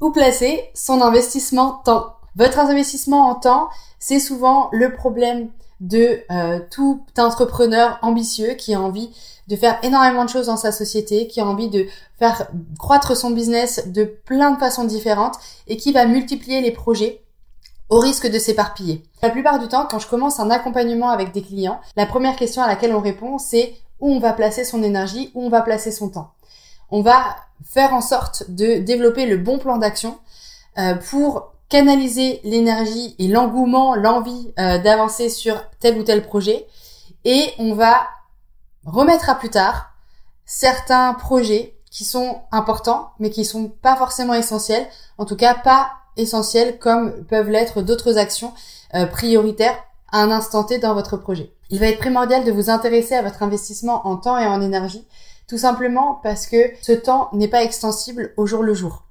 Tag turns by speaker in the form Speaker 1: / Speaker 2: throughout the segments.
Speaker 1: Où placer son investissement temps? Votre investissement en temps, c'est souvent le problème de euh, tout entrepreneur ambitieux qui a envie de faire énormément de choses dans sa société, qui a envie de faire croître son business de plein de façons différentes et qui va multiplier les projets au risque de s'éparpiller. La plupart du temps, quand je commence un accompagnement avec des clients, la première question à laquelle on répond, c'est où on va placer son énergie, où on va placer son temps. On va faire en sorte de développer le bon plan d'action euh, pour canaliser l'énergie et l'engouement, l'envie euh, d'avancer sur tel ou tel projet. Et on va remettre à plus tard certains projets qui sont importants, mais qui sont pas forcément essentiels. En tout cas, pas essentiels comme peuvent l'être d'autres actions euh, prioritaires à un instant T dans votre projet. Il va être primordial de vous intéresser à votre investissement en temps et en énergie tout simplement parce que ce temps n'est pas extensible au jour le jour.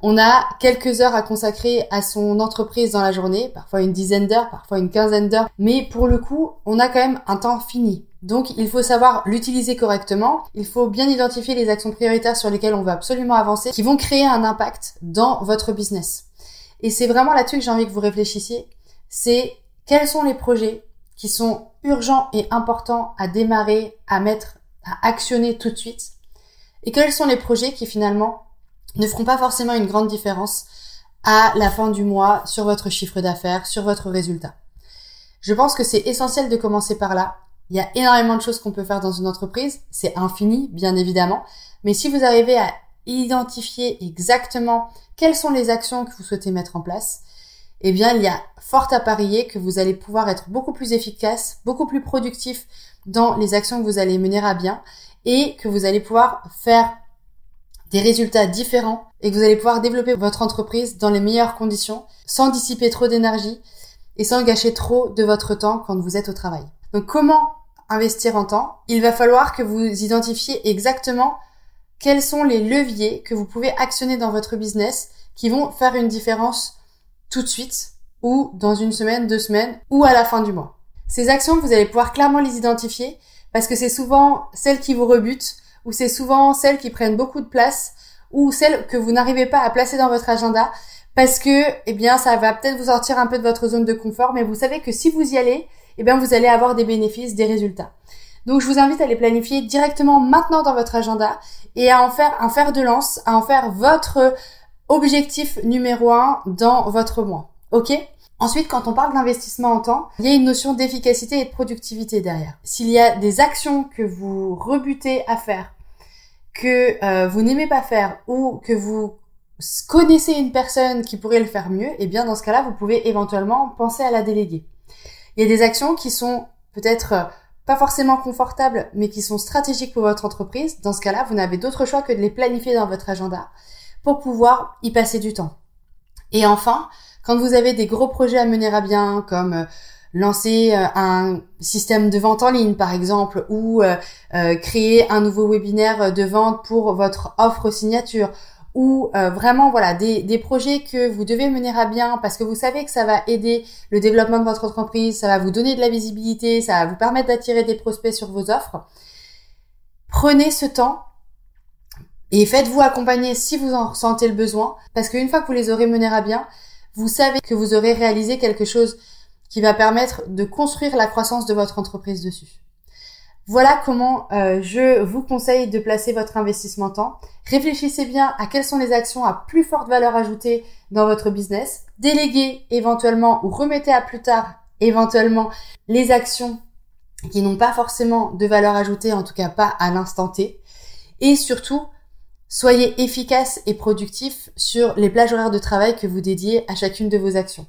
Speaker 1: On a quelques heures à consacrer à son entreprise dans la journée, parfois une dizaine d'heures, parfois une quinzaine d'heures, mais pour le coup, on a quand même un temps fini. Donc il faut savoir l'utiliser correctement, il faut bien identifier les actions prioritaires sur lesquelles on veut absolument avancer, qui vont créer un impact dans votre business. Et c'est vraiment là-dessus que j'ai envie que vous réfléchissiez, c'est quels sont les projets qui sont urgents et importants à démarrer, à mettre actionner tout de suite et quels sont les projets qui finalement ne feront pas forcément une grande différence à la fin du mois sur votre chiffre d'affaires, sur votre résultat? Je pense que c'est essentiel de commencer par là. Il y a énormément de choses qu'on peut faire dans une entreprise, c'est infini bien évidemment, mais si vous arrivez à identifier exactement quelles sont les actions que vous souhaitez mettre en place, eh bien il y a fort à parier que vous allez pouvoir être beaucoup plus efficace, beaucoup plus productif dans les actions que vous allez mener à bien et que vous allez pouvoir faire des résultats différents et que vous allez pouvoir développer votre entreprise dans les meilleures conditions sans dissiper trop d'énergie et sans gâcher trop de votre temps quand vous êtes au travail. Donc comment investir en temps? Il va falloir que vous identifiez exactement quels sont les leviers que vous pouvez actionner dans votre business qui vont faire une différence tout de suite ou dans une semaine, deux semaines ou à la fin du mois. Ces actions, vous allez pouvoir clairement les identifier parce que c'est souvent celles qui vous rebutent ou c'est souvent celles qui prennent beaucoup de place ou celles que vous n'arrivez pas à placer dans votre agenda parce que, eh bien, ça va peut-être vous sortir un peu de votre zone de confort, mais vous savez que si vous y allez, eh bien, vous allez avoir des bénéfices, des résultats. Donc, je vous invite à les planifier directement maintenant dans votre agenda et à en faire un fer de lance, à en faire votre objectif numéro un dans votre mois. Ok? Ensuite, quand on parle d'investissement en temps, il y a une notion d'efficacité et de productivité derrière. S'il y a des actions que vous rebutez à faire, que euh, vous n'aimez pas faire ou que vous connaissez une personne qui pourrait le faire mieux, eh bien dans ce cas-là, vous pouvez éventuellement penser à la déléguer. Il y a des actions qui sont peut-être euh, pas forcément confortables, mais qui sont stratégiques pour votre entreprise. Dans ce cas-là, vous n'avez d'autre choix que de les planifier dans votre agenda pour pouvoir y passer du temps. Et enfin, quand vous avez des gros projets à mener à bien, comme euh, lancer euh, un système de vente en ligne par exemple, ou euh, créer un nouveau webinaire de vente pour votre offre signature, ou vraiment voilà des, des projets que vous devez mener à bien parce que vous savez que ça va aider le développement de votre entreprise, ça va vous donner de la visibilité, ça va vous permettre d'attirer des prospects sur vos offres. Prenez ce temps et faites-vous accompagner si vous en ressentez le besoin, parce qu'une fois que vous les aurez menés à bien, vous savez que vous aurez réalisé quelque chose qui va permettre de construire la croissance de votre entreprise dessus. Voilà comment euh, je vous conseille de placer votre investissement temps. Réfléchissez bien à quelles sont les actions à plus forte valeur ajoutée dans votre business. Déléguez éventuellement ou remettez à plus tard éventuellement les actions qui n'ont pas forcément de valeur ajoutée, en tout cas pas à l'instant T. Et surtout, Soyez efficace et productif sur les plages horaires de travail que vous dédiez à chacune de vos actions.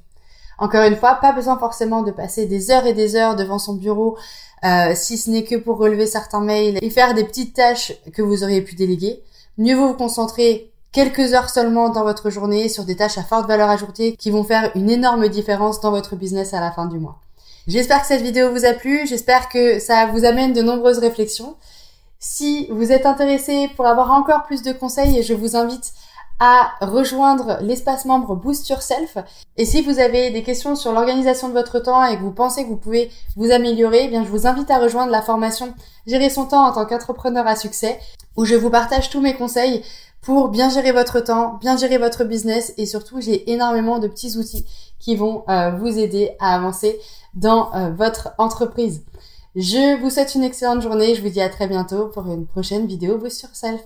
Speaker 1: Encore une fois, pas besoin forcément de passer des heures et des heures devant son bureau, euh, si ce n'est que pour relever certains mails et faire des petites tâches que vous auriez pu déléguer. Mieux vaut vous concentrer quelques heures seulement dans votre journée sur des tâches à forte valeur ajoutée qui vont faire une énorme différence dans votre business à la fin du mois. J'espère que cette vidéo vous a plu, j'espère que ça vous amène de nombreuses réflexions. Si vous êtes intéressé pour avoir encore plus de conseils, je vous invite à rejoindre l'espace membre Boost Yourself. Et si vous avez des questions sur l'organisation de votre temps et que vous pensez que vous pouvez vous améliorer, eh bien je vous invite à rejoindre la formation Gérer son temps en tant qu'entrepreneur à succès, où je vous partage tous mes conseils pour bien gérer votre temps, bien gérer votre business et surtout j'ai énormément de petits outils qui vont euh, vous aider à avancer dans euh, votre entreprise. Je vous souhaite une excellente journée, je vous dis à très bientôt pour une prochaine vidéo Boost Yourself.